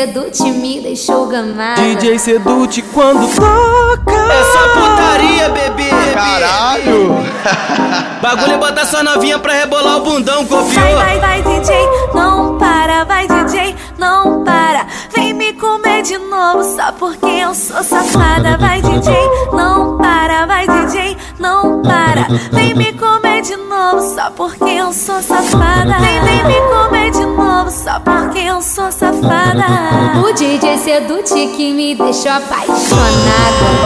Sedute me deixou gamada. DJ Sedute quando toca. É só putaria, bebê. Caralho! Bagulho é botar sua novinha pra rebolar o bundão, Vai, copiou. vai, vai, DJ, não para, vai, DJ, não para. Vem me comer de novo, só porque eu sou safada. Vai, DJ, não para, vai, DJ, não para. Vem me comer de novo, só porque eu sou safada. Vem, vem me comer de novo, só porque eu sou safada. O DJ Sedute que me deixou apaixonada.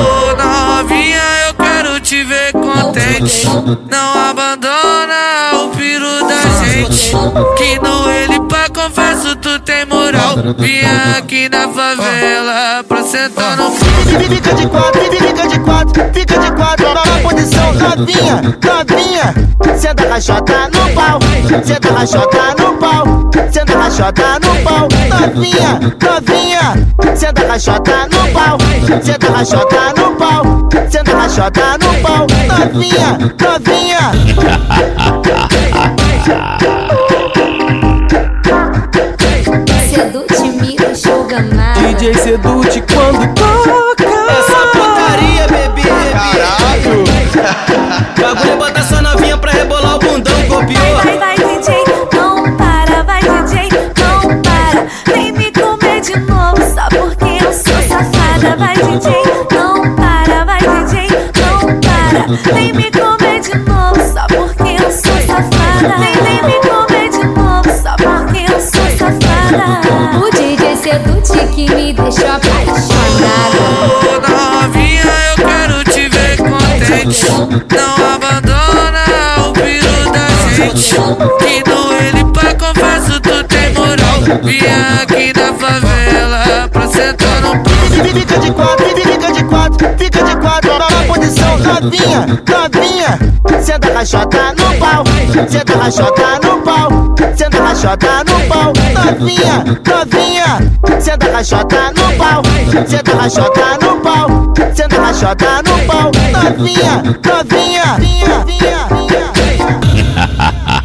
Ô novinha, eu quero te ver contente. Não abandona o piru da gente. Que no ele pra confesso tu tem moral. Vinha aqui na favela pra sentar no Fica de quatro, fica de quatro, fica de quatro na posição novinha, novinha. Senta rachota no pau, senta rachota no pau, senta rachota no pau, novinha, novinha. Senta rachota no pau, senta rachota no pau, senta rachota no pau, novinha, novinha. Sedute me deixou gamada. DJ Sedute quando toca. É só putaria, bebê. Caralho! Bagulho Vai, DJ, não para, vai, DJ, não para. Vem me comer de novo, só porque eu sou safada. Vem, vem me comer de novo, só porque eu sou safada. O DJ Sedute que me deixou apaixonada. Ô novinha, eu quero te ver contente. Não abandona o piru da gente. Que no ele pra confesso tu tem moral. Vinha aqui na favela Fica de quatro, fica de quatro, fica de quatro na posição novinha, novinha. Senta rachota no pau, senta rachota no pau, senta rachota no pau, novinha, novinha. Senta rachota no pau, senta rachota no pau, senta rachota no pau, novinha, novinha. novinha, novinha.